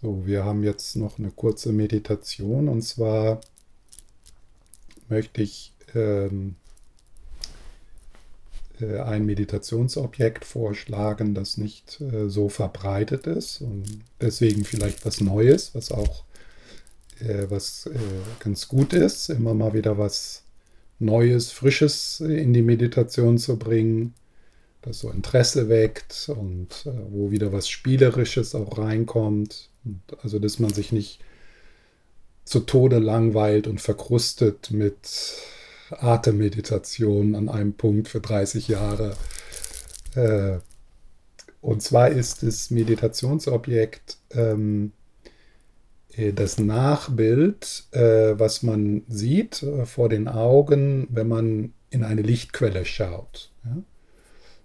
So, wir haben jetzt noch eine kurze Meditation und zwar möchte ich ähm, äh, ein Meditationsobjekt vorschlagen, das nicht äh, so verbreitet ist und deswegen vielleicht was Neues, was auch äh, was äh, ganz gut ist, immer mal wieder was Neues, Frisches in die Meditation zu bringen, das so Interesse weckt und äh, wo wieder was Spielerisches auch reinkommt. Also dass man sich nicht zu Tode langweilt und verkrustet mit Atemmeditation an einem Punkt für 30 Jahre. Äh, und zwar ist das Meditationsobjekt ähm, äh, das Nachbild, äh, was man sieht vor den Augen, wenn man in eine Lichtquelle schaut.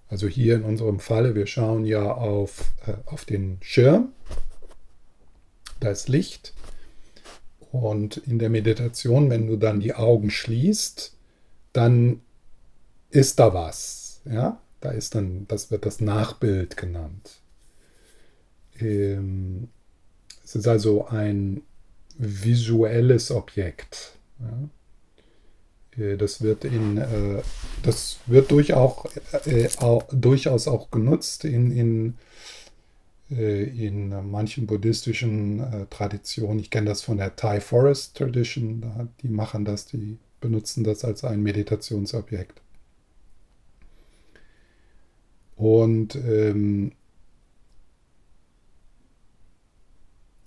Also hier in unserem Falle, wir schauen ja auf, auf den Schirm, da ist Licht. Und in der Meditation, wenn du dann die Augen schließt, dann ist da was. Ja, da ist dann, das wird das Nachbild genannt. Ähm, es ist also ein visuelles Objekt. Ja. Äh, das wird in, äh, das wird durchaus, äh, durchaus auch genutzt in, in, in manchen buddhistischen Traditionen. Ich kenne das von der Thai Forest Tradition. Die machen das, die benutzen das als ein Meditationsobjekt. Und ähm,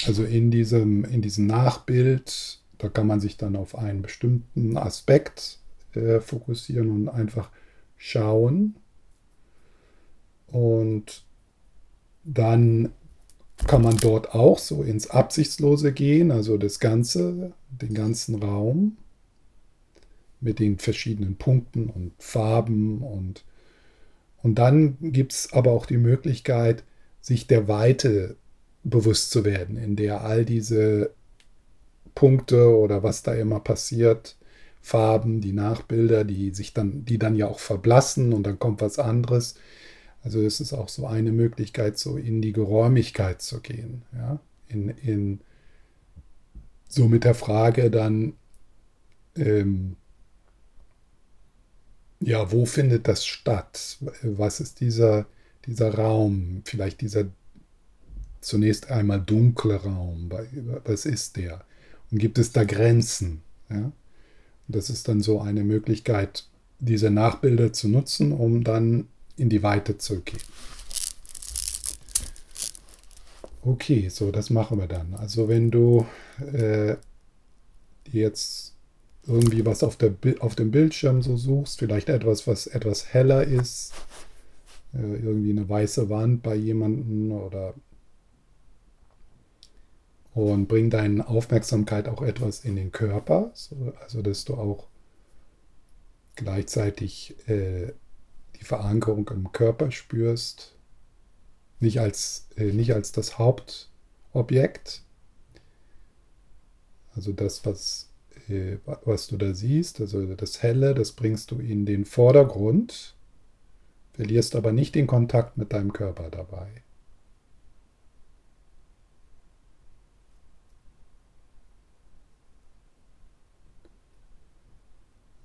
also in diesem, in diesem Nachbild, da kann man sich dann auf einen bestimmten Aspekt äh, fokussieren und einfach schauen. Und dann kann man dort auch so ins Absichtslose gehen, also das Ganze, den ganzen Raum mit den verschiedenen Punkten und Farben und, und dann gibt es aber auch die Möglichkeit, sich der Weite bewusst zu werden, in der all diese Punkte oder was da immer passiert, Farben, die Nachbilder, die sich dann, die dann ja auch verblassen und dann kommt was anderes. Also es ist auch so eine Möglichkeit, so in die Geräumigkeit zu gehen, ja, in, in so mit der Frage dann, ähm, ja, wo findet das statt? Was ist dieser, dieser Raum, vielleicht dieser zunächst einmal dunkle Raum? Was ist der? Und gibt es da Grenzen? Ja? Das ist dann so eine Möglichkeit, diese Nachbilder zu nutzen, um dann in die Weite zu gehen. Okay, so, das machen wir dann. Also wenn du äh, jetzt irgendwie was auf, der, auf dem Bildschirm so suchst, vielleicht etwas, was etwas heller ist, äh, irgendwie eine weiße Wand bei jemandem oder und bring deine Aufmerksamkeit auch etwas in den Körper, so, also dass du auch gleichzeitig äh, die Verankerung im Körper spürst, nicht als, äh, nicht als das Hauptobjekt, also das, was, äh, was du da siehst, also das Helle, das bringst du in den Vordergrund, verlierst aber nicht den Kontakt mit deinem Körper dabei.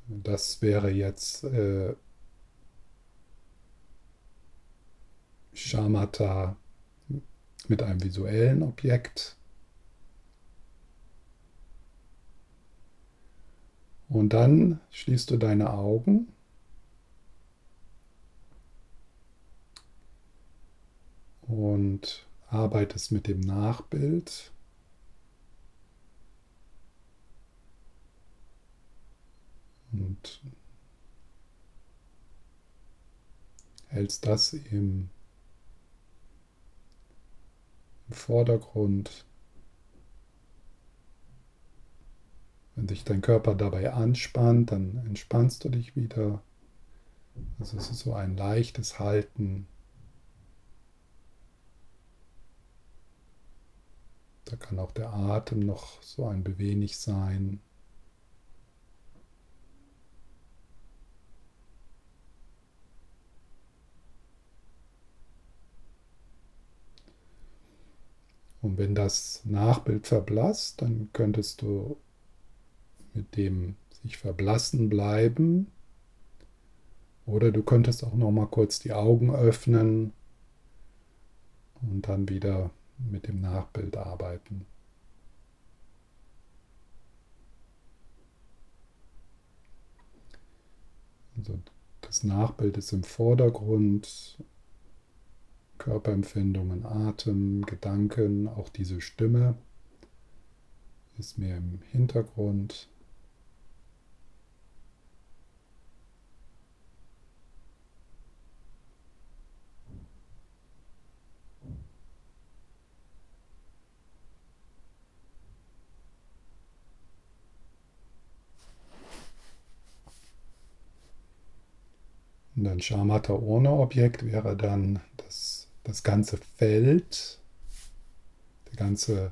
Das wäre jetzt äh, Shamatha mit einem visuellen Objekt. Und dann schließt du deine Augen. Und arbeitest mit dem Nachbild. und hältst das im, im Vordergrund. Wenn sich dein Körper dabei anspannt, dann entspannst du dich wieder. Also es ist so ein leichtes Halten. Da kann auch der Atem noch so ein wenig sein. Und wenn das Nachbild verblasst, dann könntest du mit dem sich verblassen bleiben. Oder du könntest auch noch mal kurz die Augen öffnen und dann wieder mit dem Nachbild arbeiten. Also das Nachbild ist im Vordergrund, Körperempfindungen, Atem, Gedanken, auch diese Stimme ist mehr im Hintergrund. Und ein Schamata ohne Objekt wäre dann das, das ganze Feld, die ganze,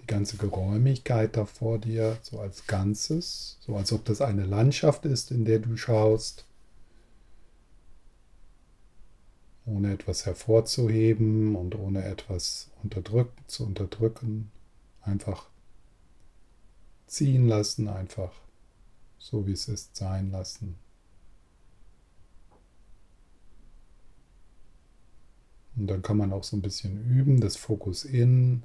die ganze Geräumigkeit da vor dir, so als Ganzes, so als ob das eine Landschaft ist, in der du schaust, ohne etwas hervorzuheben und ohne etwas unterdrücken, zu unterdrücken, einfach ziehen lassen, einfach so wie es ist sein lassen. Und dann kann man auch so ein bisschen üben, das Fokus in,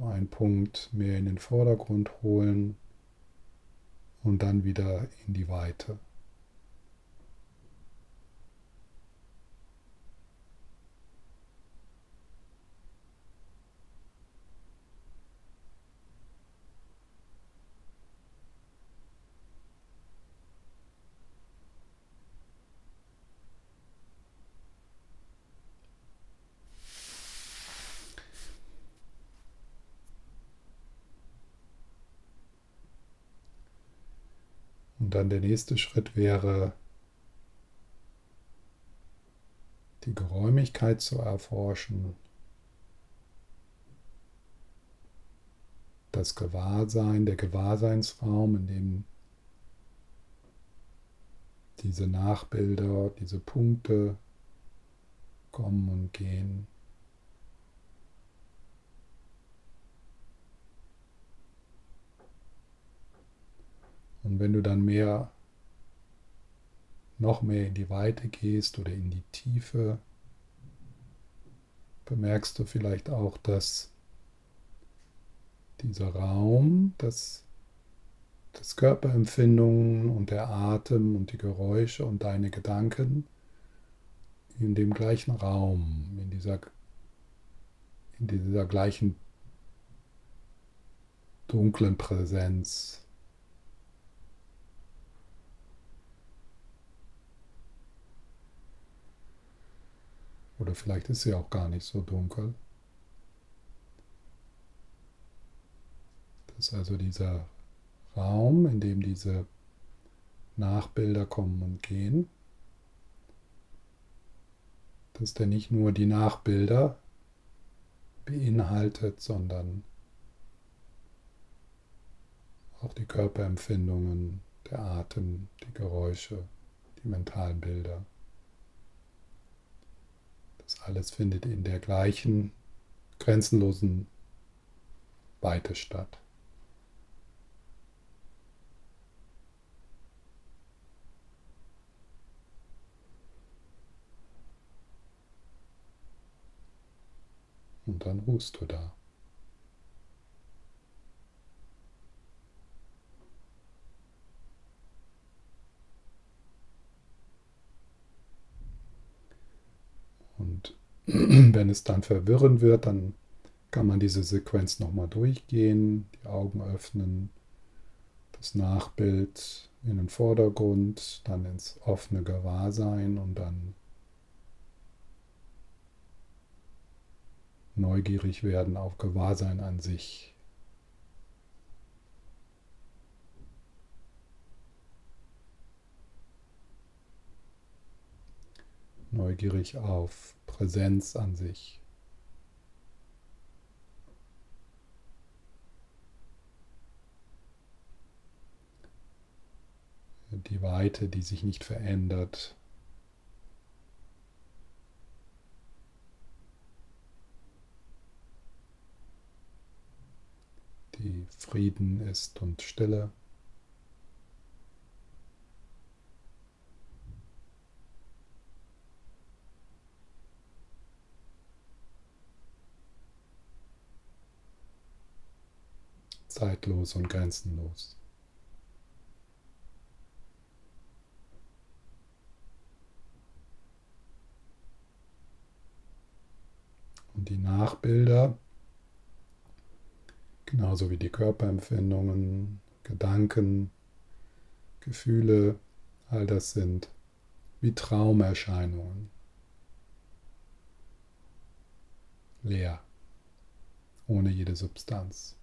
einen Punkt mehr in den Vordergrund holen und dann wieder in die Weite. Und dann der nächste Schritt wäre, die Geräumigkeit zu erforschen, das Gewahrsein, der Gewahrseinsraum, in dem diese Nachbilder, diese Punkte kommen und gehen. Und wenn du dann mehr, noch mehr in die Weite gehst oder in die Tiefe, bemerkst du vielleicht auch, dass dieser Raum, dass das Körperempfindungen und der Atem und die Geräusche und deine Gedanken in dem gleichen Raum, in dieser, in dieser gleichen dunklen Präsenz Oder vielleicht ist sie auch gar nicht so dunkel. Das ist also dieser Raum, in dem diese Nachbilder kommen und gehen. Dass der nicht nur die Nachbilder beinhaltet, sondern auch die Körperempfindungen, der Atem, die Geräusche, die mentalen Bilder. Das alles findet in der gleichen grenzenlosen Weite statt. Und dann ruhst du da. Und wenn es dann verwirrend wird, dann kann man diese Sequenz nochmal durchgehen, die Augen öffnen, das Nachbild in den Vordergrund, dann ins offene Gewahrsein und dann neugierig werden auf Gewahrsein an sich. neugierig auf Präsenz an sich. Die Weite, die sich nicht verändert. Die Frieden ist und Stille. Zeitlos und grenzenlos. Und die Nachbilder, genauso wie die Körperempfindungen, Gedanken, Gefühle, all das sind wie Traumerscheinungen. Leer, ohne jede Substanz.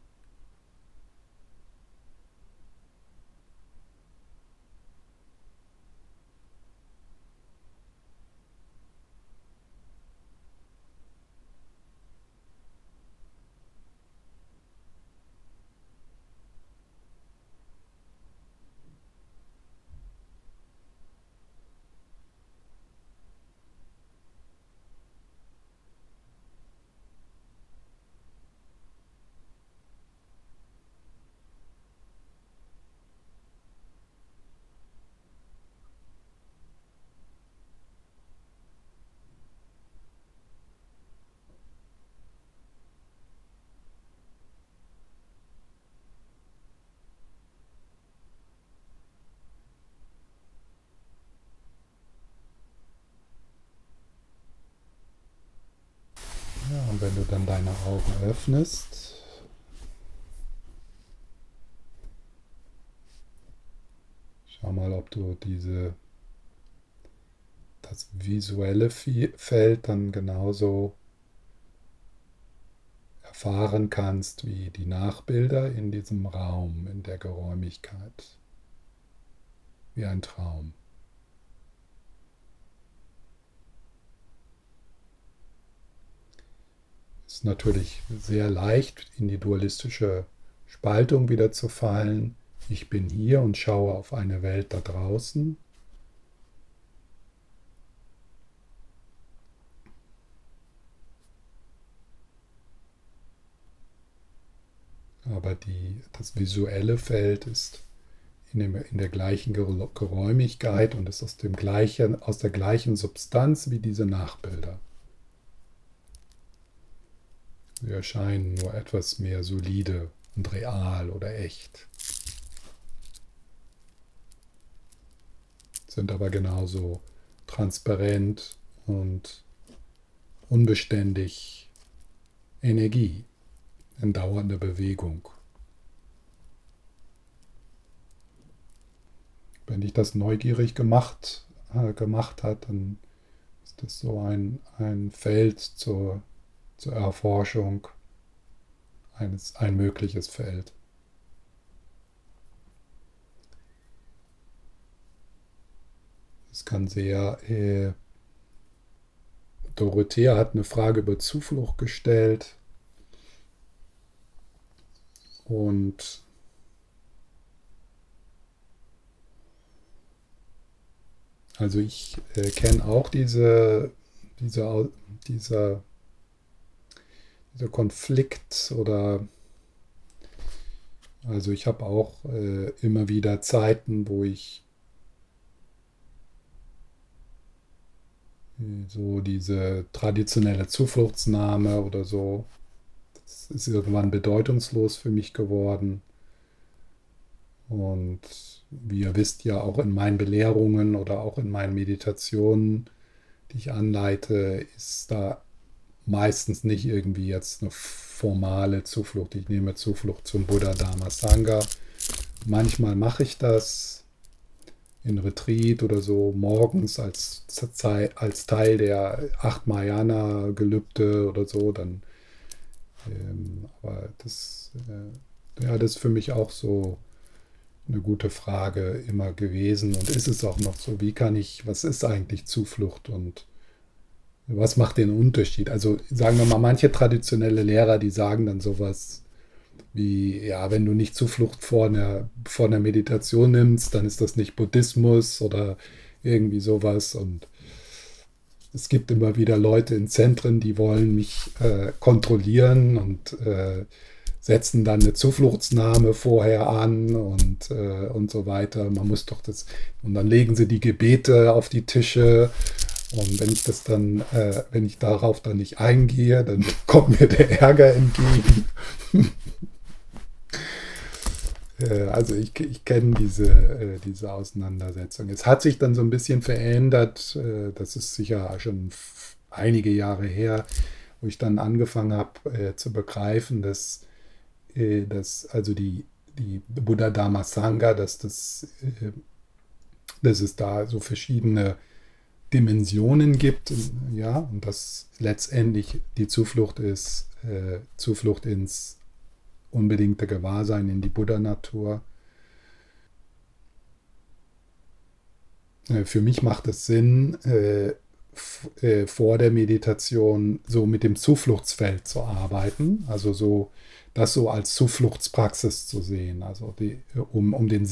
Und wenn du dann deine Augen öffnest, schau mal, ob du diese das visuelle Feld dann genauso erfahren kannst wie die Nachbilder in diesem Raum, in der Geräumigkeit, wie ein Traum. Ist natürlich sehr leicht, in die dualistische Spaltung wieder zu fallen. Ich bin hier und schaue auf eine Welt da draußen. Aber die, das visuelle Feld ist in, dem, in der gleichen Geräumigkeit und ist aus, dem gleichen, aus der gleichen Substanz wie diese Nachbilder. Sie erscheinen nur etwas mehr solide und real oder echt. Sind aber genauso transparent und unbeständig Energie in dauernder Bewegung. Wenn dich das neugierig gemacht, äh, gemacht hat, dann ist das so ein, ein Feld zur zur Erforschung eines, ein mögliches Feld. Es kann sehr. Äh, Dorothea hat eine Frage über Zuflucht gestellt. Und also ich äh, kenne auch diese, diese, diese dieser Konflikt oder also ich habe auch äh, immer wieder Zeiten, wo ich äh, so diese traditionelle Zufluchtsnahme oder so, das ist irgendwann bedeutungslos für mich geworden. Und wie ihr wisst ja auch in meinen Belehrungen oder auch in meinen Meditationen, die ich anleite, ist da meistens nicht irgendwie jetzt eine formale Zuflucht. Ich nehme Zuflucht zum Buddha Dharma Sangha. Manchmal mache ich das in Retreat oder so morgens als, als Teil der acht Mayana Gelübde oder so. Dann, ähm, aber das, äh, ja, das ist für mich auch so eine gute Frage immer gewesen und ist es auch noch so. Wie kann ich, was ist eigentlich Zuflucht und was macht den Unterschied? Also sagen wir mal, manche traditionelle Lehrer, die sagen dann sowas wie, ja, wenn du nicht Zuflucht vor einer, vor einer Meditation nimmst, dann ist das nicht Buddhismus oder irgendwie sowas. Und es gibt immer wieder Leute in Zentren, die wollen mich äh, kontrollieren und äh, setzen dann eine Zufluchtsnahme vorher an und, äh, und so weiter. Man muss doch das, und dann legen sie die Gebete auf die Tische. Und wenn ich das dann, äh, wenn ich darauf dann nicht eingehe, dann kommt mir der Ärger entgegen. Äh, also ich, ich kenne diese, äh, diese Auseinandersetzung. Es hat sich dann so ein bisschen verändert. Äh, das ist sicher schon einige Jahre her, wo ich dann angefangen habe zu begreifen, dass, dass also die, die Buddha Dharma Sangha, dass, das, dass es da so verschiedene Dimensionen gibt, ja, und dass letztendlich die Zuflucht ist, Zuflucht ins unbedingte Gewahrsein in die Buddha-Natur. Äh, für mich macht es Sinn, äh, äh, vor der Meditation so mit dem Zufluchtsfeld zu arbeiten, also so das so als Zufluchtspraxis zu sehen, also die, um, um, den,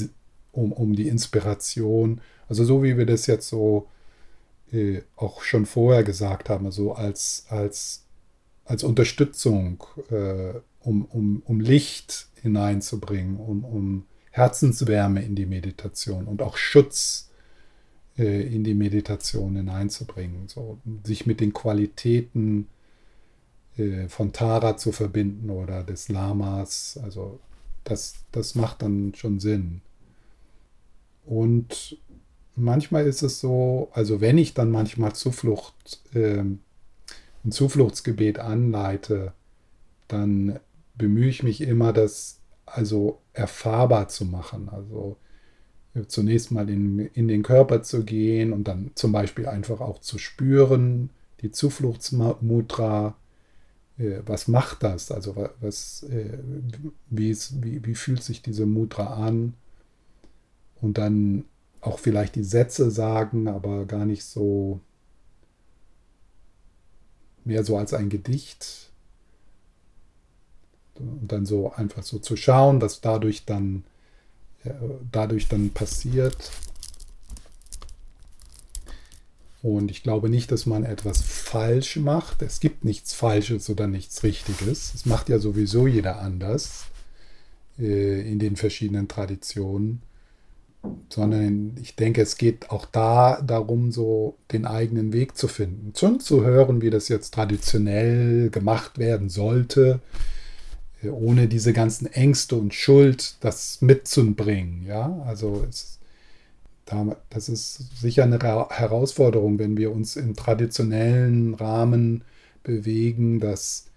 um, um die Inspiration, also so wie wir das jetzt so äh, auch schon vorher gesagt haben, so also als, als, als Unterstützung äh, um, um, um Licht hineinzubringen, um, um Herzenswärme in die Meditation und auch Schutz äh, in die Meditation hineinzubringen. So, sich mit den Qualitäten äh, von Tara zu verbinden oder des Lamas. Also das, das macht dann schon Sinn. Und manchmal ist es so, also wenn ich dann manchmal Zuflucht, äh, ein Zufluchtsgebet anleite, dann bemühe ich mich immer, das also erfahrbar zu machen. Also äh, zunächst mal in, in den Körper zu gehen und dann zum Beispiel einfach auch zu spüren, die Zufluchtsmutra, äh, was macht das? Also was, äh, wie, ist, wie, wie fühlt sich diese Mutra an? Und dann auch vielleicht die Sätze sagen, aber gar nicht so mehr so als ein Gedicht und dann so einfach so zu schauen, was dadurch dann, äh, dadurch dann passiert. Und ich glaube nicht, dass man etwas falsch macht. Es gibt nichts Falsches oder nichts Richtiges. Es macht ja sowieso jeder anders äh, in den verschiedenen Traditionen. Sondern ich denke, es geht auch da darum, so den eigenen Weg zu finden. Schon zu hören, wie das jetzt traditionell gemacht werden sollte ohne diese ganzen Ängste und Schuld das mitzubringen. Ja, also es, das ist sicher eine Herausforderung, wenn wir uns im traditionellen Rahmen bewegen, dass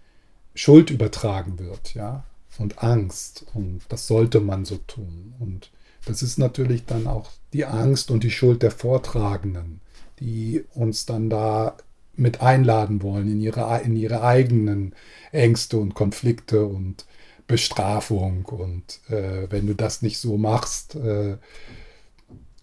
Schuld übertragen wird, ja, und Angst. Und das sollte man so tun. Und das ist natürlich dann auch die Angst und die Schuld der Vortragenden, die uns dann da mit einladen wollen in ihre, in ihre eigenen Ängste und Konflikte und Bestrafung. Und äh, wenn du das nicht so machst, äh,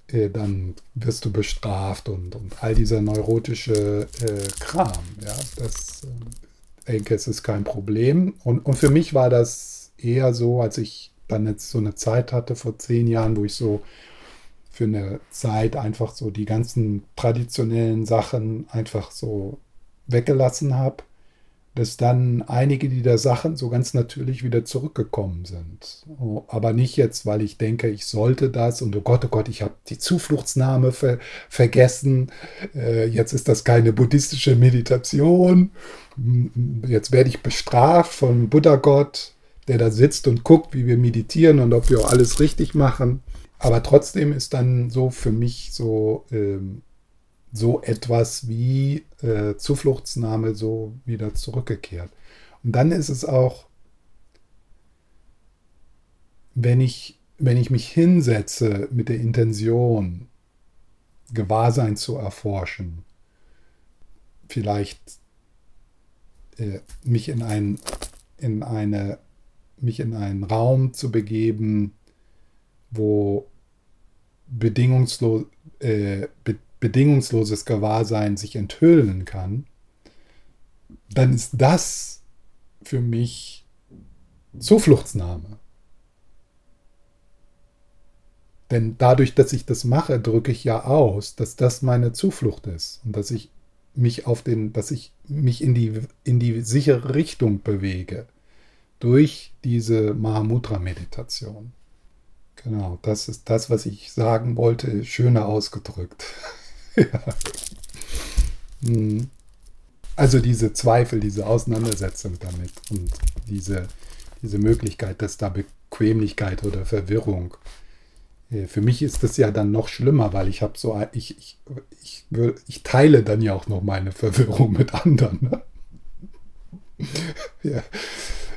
äh, dann wirst du bestraft und, und all dieser neurotische äh, Kram. Ja, das äh, denke es ist kein Problem. Und, und für mich war das eher so, als ich dann jetzt so eine Zeit hatte vor zehn Jahren, wo ich so für eine Zeit einfach so die ganzen traditionellen Sachen einfach so weggelassen habe, dass dann einige dieser Sachen so ganz natürlich wieder zurückgekommen sind. Oh, aber nicht jetzt, weil ich denke, ich sollte das und oh Gott, oh Gott, ich habe die Zufluchtsnahme ver vergessen. Äh, jetzt ist das keine buddhistische Meditation. Jetzt werde ich bestraft von Buddha Gott, der da sitzt und guckt, wie wir meditieren und ob wir auch alles richtig machen. Aber trotzdem ist dann so für mich so, ähm, so etwas wie äh, Zufluchtsnahme so wieder zurückgekehrt. Und dann ist es auch, wenn ich, wenn ich mich hinsetze mit der Intention, Gewahrsein zu erforschen, vielleicht äh, mich in, ein, in eine, mich in einen Raum zu begeben, wo bedingungslos, äh, be bedingungsloses Gewahrsein sich enthüllen kann, dann ist das für mich Zufluchtsnahme. Denn dadurch, dass ich das mache, drücke ich ja aus, dass das meine Zuflucht ist und dass ich mich auf den, dass ich mich in die, in die sichere Richtung bewege. Durch diese Mahamudra-Meditation. Genau, das ist das, was ich sagen wollte, schöner ausgedrückt. ja. Hm. Also diese Zweifel, diese Auseinandersetzung damit und diese, diese Möglichkeit, dass da Bequemlichkeit oder Verwirrung. Äh, für mich ist das ja dann noch schlimmer, weil ich habe so, ich, ich, ich, ich, teile dann ja auch noch meine Verwirrung mit anderen. Ne? ja.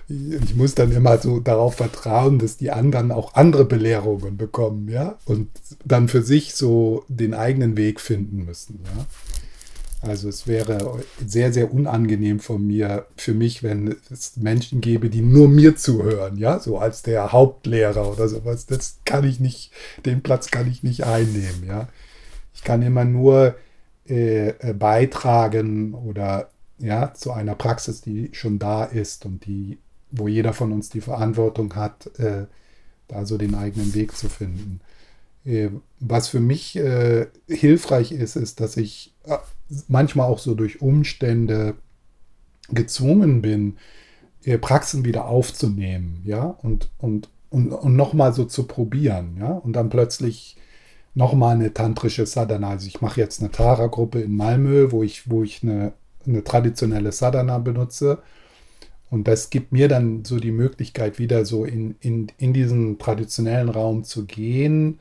Ich muss dann immer so darauf vertrauen, dass die anderen auch andere Belehrungen bekommen, ja, und dann für sich so den eigenen Weg finden müssen, ja. Also es wäre sehr, sehr unangenehm von mir, für mich, wenn es Menschen gäbe, die nur mir zuhören, ja, so als der Hauptlehrer oder sowas. Das kann ich nicht, den Platz kann ich nicht einnehmen, ja. Ich kann immer nur äh, beitragen oder ja, zu einer Praxis, die schon da ist und die, wo jeder von uns die Verantwortung hat, äh, da so den eigenen Weg zu finden. Äh, was für mich äh, hilfreich ist, ist, dass ich manchmal auch so durch Umstände gezwungen bin, Praxen wieder aufzunehmen, ja, und, und, und, und nochmal so zu probieren, ja, und dann plötzlich nochmal eine tantrische Sadhana. Also ich mache jetzt eine Tara-Gruppe in Malmö, wo ich, wo ich eine, eine traditionelle Sadhana benutze. Und das gibt mir dann so die Möglichkeit, wieder so in, in, in diesen traditionellen Raum zu gehen.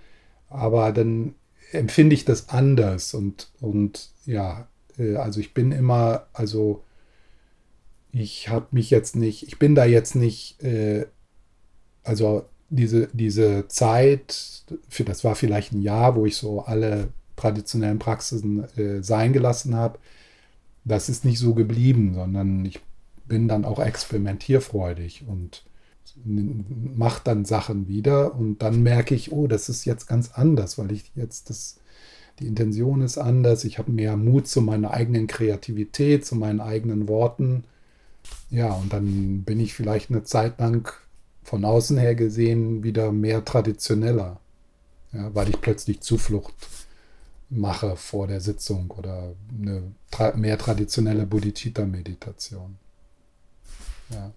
Aber dann empfinde ich das anders und, und ja, äh, also ich bin immer, also ich habe mich jetzt nicht, ich bin da jetzt nicht, äh, also diese, diese Zeit, für, das war vielleicht ein Jahr, wo ich so alle traditionellen Praxisen äh, sein gelassen habe, das ist nicht so geblieben, sondern ich bin dann auch experimentierfreudig und mache dann Sachen wieder und dann merke ich, oh, das ist jetzt ganz anders, weil ich jetzt das die Intention ist anders, ich habe mehr Mut zu meiner eigenen Kreativität, zu meinen eigenen Worten. Ja, und dann bin ich vielleicht eine Zeit lang von außen her gesehen wieder mehr traditioneller, ja, weil ich plötzlich Zuflucht mache vor der Sitzung oder eine tra mehr traditionelle Bodhicitta-Meditation. Ja.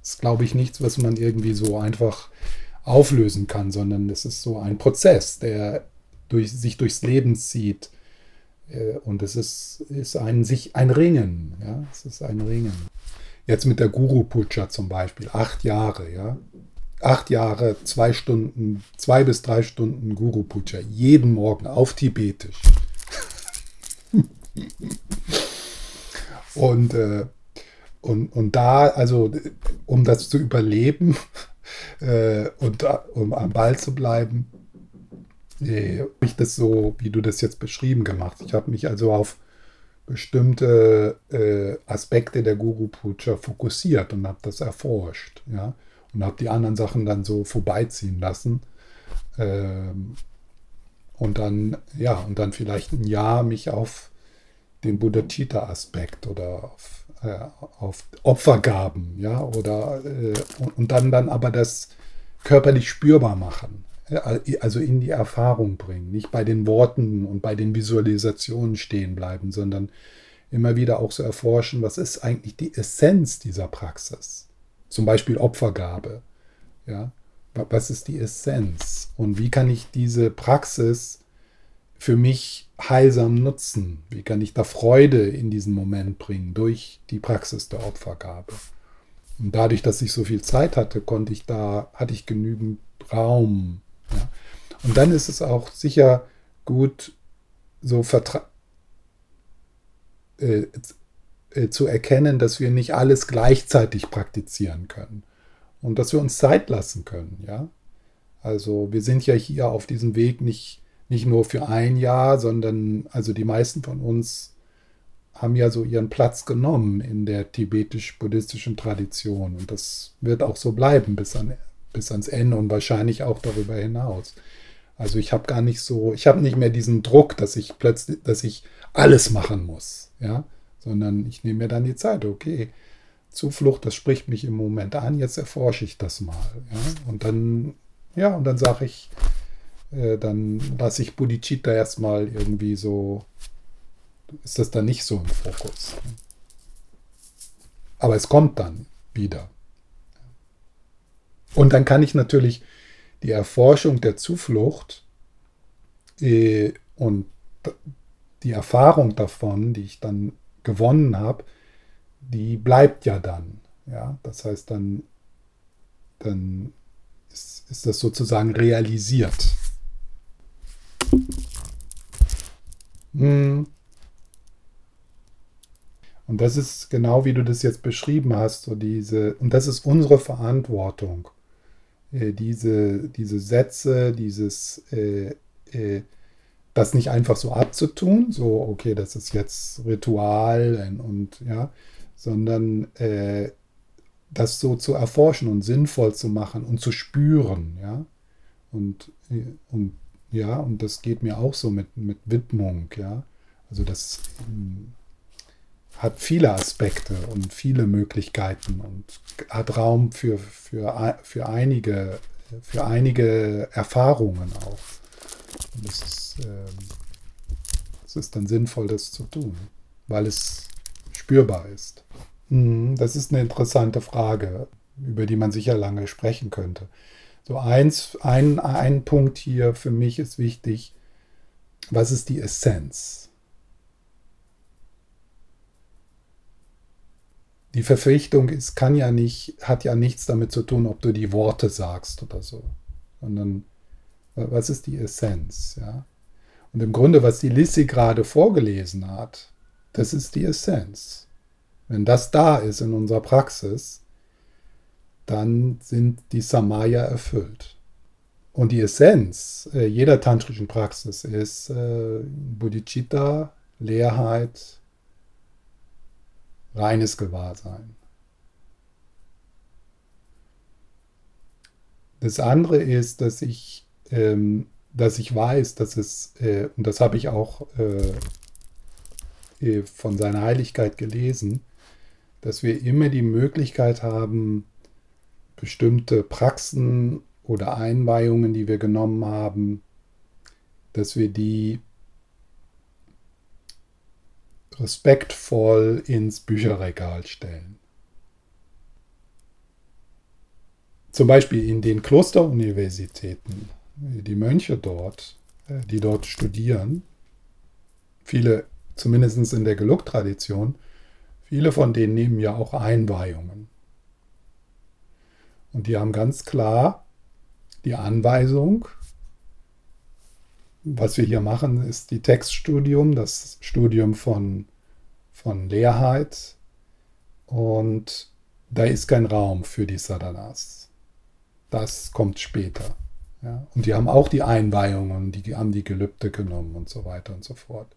Das ist, glaube ich, nichts, was man irgendwie so einfach auflösen kann, sondern es ist so ein Prozess, der durch, sich durchs Leben zieht. Äh, und es ist, ist ein, sich ein Ringen. Ja? Es ist ein Ringen. Jetzt mit der Guru Puja zum Beispiel, acht Jahre, ja. Acht Jahre, zwei Stunden, zwei bis drei Stunden Guru Puja, jeden Morgen auf Tibetisch. und, äh, und, und da, also um das zu überleben äh, und um am Ball zu bleiben, Nee, ich das so, wie du das jetzt beschrieben gemacht. Ich habe mich also auf bestimmte äh, Aspekte der Guru Puja fokussiert und habe das erforscht, ja, und habe die anderen Sachen dann so vorbeiziehen lassen. Ähm, und dann, ja, und dann vielleicht ein Jahr mich auf den Buddha-Chita-Aspekt oder auf, äh, auf Opfergaben, ja, oder äh, und dann dann aber das körperlich spürbar machen also in die Erfahrung bringen, nicht bei den Worten und bei den Visualisationen stehen bleiben, sondern immer wieder auch so erforschen, was ist eigentlich die Essenz dieser Praxis? Zum Beispiel Opfergabe. Ja? Was ist die Essenz? Und wie kann ich diese Praxis für mich heilsam nutzen? Wie kann ich da Freude in diesen Moment bringen durch die Praxis der Opfergabe? Und dadurch, dass ich so viel Zeit hatte, konnte ich da, hatte ich genügend Raum ja. Und dann ist es auch sicher gut, so vertra äh, äh, zu erkennen, dass wir nicht alles gleichzeitig praktizieren können und dass wir uns Zeit lassen können. Ja? Also wir sind ja hier auf diesem Weg nicht, nicht nur für ein Jahr, sondern also die meisten von uns haben ja so ihren Platz genommen in der tibetisch-buddhistischen Tradition. Und das wird auch so bleiben bis an bis ans Ende und wahrscheinlich auch darüber hinaus. Also ich habe gar nicht so, ich habe nicht mehr diesen Druck, dass ich plötzlich, dass ich alles machen muss, ja, sondern ich nehme mir dann die Zeit, okay, Zuflucht, das spricht mich im Moment an, jetzt erforsche ich das mal, ja, und dann, ja, und dann sage ich, äh, dann lasse ich Bodhicitta erstmal irgendwie so, ist das dann nicht so im Fokus. Aber es kommt dann, wieder. Und dann kann ich natürlich die Erforschung der Zuflucht äh, und die Erfahrung davon, die ich dann gewonnen habe, die bleibt ja dann. Ja, das heißt, dann, dann ist, ist das sozusagen realisiert. Hm. Und das ist genau wie du das jetzt beschrieben hast, so diese, und das ist unsere Verantwortung, äh, diese, diese Sätze, dieses, äh, äh, das nicht einfach so abzutun, so, okay, das ist jetzt Ritual und, und ja, sondern äh, das so zu erforschen und sinnvoll zu machen und zu spüren, ja. Und, und ja, und das geht mir auch so mit, mit Widmung, ja. Also das hm, hat viele Aspekte und viele Möglichkeiten und hat Raum für, für, für, einige, für einige Erfahrungen auch. Und es ist, äh, es ist dann sinnvoll, das zu tun, weil es spürbar ist. Mhm, das ist eine interessante Frage, über die man sicher lange sprechen könnte. So eins, ein, ein Punkt hier für mich ist wichtig. Was ist die Essenz? Die Verpflichtung ist, kann ja nicht, hat ja nichts damit zu tun, ob du die Worte sagst oder so, sondern was ist die Essenz? Ja? Und im Grunde, was die Lissy gerade vorgelesen hat, das ist die Essenz. Wenn das da ist in unserer Praxis, dann sind die Samaya erfüllt. Und die Essenz äh, jeder tantrischen Praxis ist äh, Bodhicitta, Leerheit, reines Gewahrsein. Das andere ist, dass ich, ähm, dass ich weiß, dass es, äh, und das habe ich auch äh, äh von seiner Heiligkeit gelesen, dass wir immer die Möglichkeit haben, bestimmte Praxen oder Einweihungen, die wir genommen haben, dass wir die respektvoll ins Bücherregal stellen. Zum Beispiel in den Klosteruniversitäten, die Mönche dort, äh, die dort studieren, viele zumindest in der Geluk-Tradition, Viele von denen nehmen ja auch Einweihungen. Und die haben ganz klar die Anweisung, was wir hier machen, ist die Textstudium, das Studium von, von Leerheit. Und da ist kein Raum für die Sadhanas. Das kommt später. Ja? Und die haben auch die Einweihungen, die haben die Gelübde genommen und so weiter und so fort.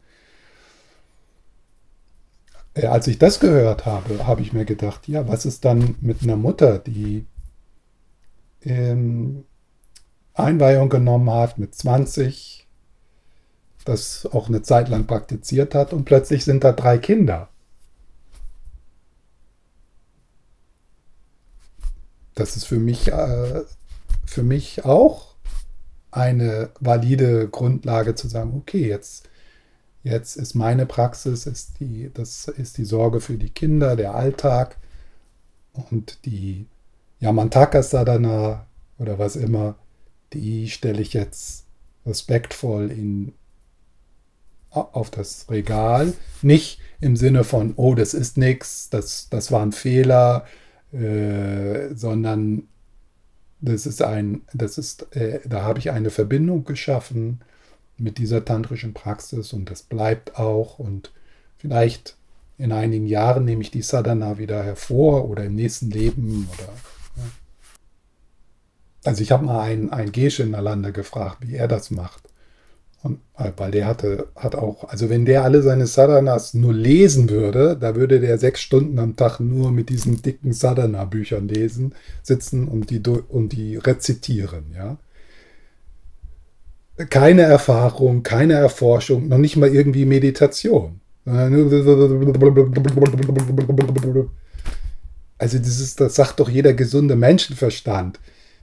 Äh, als ich das gehört habe, habe ich mir gedacht, ja, was ist dann mit einer Mutter, die ähm, Einweihung genommen hat mit 20, das auch eine Zeit lang praktiziert hat und plötzlich sind da drei Kinder. Das ist für mich, äh, für mich auch eine valide Grundlage zu sagen, okay, jetzt Jetzt ist meine Praxis, ist die, das ist die Sorge für die Kinder, der Alltag und die Yamantaka Sadhana oder was immer, die stelle ich jetzt respektvoll in, auf das Regal. Nicht im Sinne von, oh, das ist nichts, das, das war ein Fehler, äh, sondern das ist ein, das ist, äh, da habe ich eine Verbindung geschaffen mit dieser tantrischen Praxis und das bleibt auch und vielleicht in einigen Jahren nehme ich die Sadhana wieder hervor oder im nächsten Leben oder. Also ich habe mal einen, einen Gesche in Nalanda gefragt, wie er das macht. Und, äh, weil der hatte, hat auch, also wenn der alle seine Sadhanas nur lesen würde, da würde der sechs Stunden am Tag nur mit diesen dicken Sadhana-Büchern lesen, sitzen und die, und die rezitieren, ja keine Erfahrung, keine Erforschung, noch nicht mal irgendwie Meditation. Also das, ist, das sagt doch jeder gesunde Menschenverstand,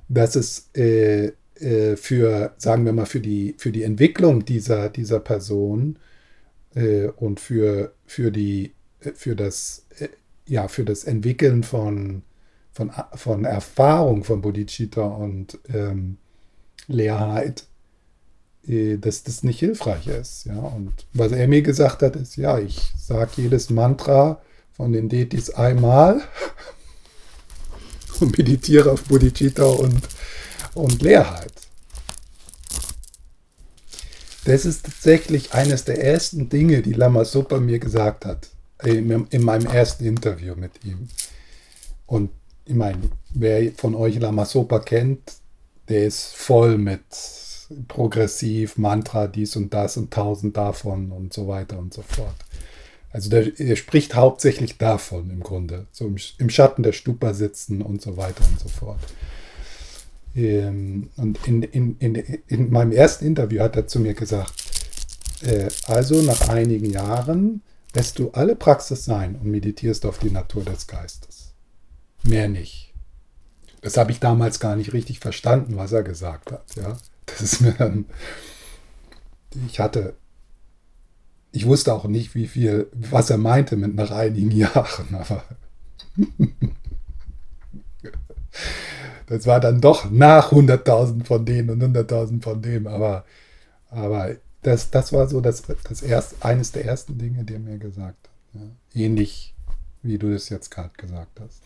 dass es äh, äh, für, sagen wir mal, für die, für die Entwicklung dieser, dieser Person äh, und für, für, die, für, das, äh, ja, für das Entwickeln von, von, von Erfahrung von Bodhicitta und ähm, Leerheit, äh, dass das nicht hilfreich ist. Ja? Und was er mir gesagt hat, ist, ja, ich sage jedes Mantra von den Detis einmal und meditiere auf Bodhicitta und, und Leerheit. Das ist tatsächlich eines der ersten Dinge, die Lama Sopa mir gesagt hat, in, in meinem ersten Interview mit ihm. Und ich meine, wer von euch Lama Sopa kennt, der ist voll mit progressiv, Mantra, dies und das und tausend davon und so weiter und so fort. Also der, er spricht hauptsächlich davon im Grunde, so im, im Schatten der Stupa sitzen und so weiter und so fort. Ähm, und in, in, in, in meinem ersten Interview hat er zu mir gesagt, äh, also nach einigen Jahren lässt du alle Praxis sein und meditierst auf die Natur des Geistes. Mehr nicht. Das habe ich damals gar nicht richtig verstanden, was er gesagt hat. Ja, das ist mir dann. Ich hatte. Ich wusste auch nicht, wie viel, was er meinte mit nach einigen Jahren, aber das war dann doch nach 100.000 von denen und 100.000 von dem, aber, aber das, das war so das, das erst, eines der ersten Dinge, die er mir gesagt hat. Ja. Ähnlich wie du es jetzt gerade gesagt hast.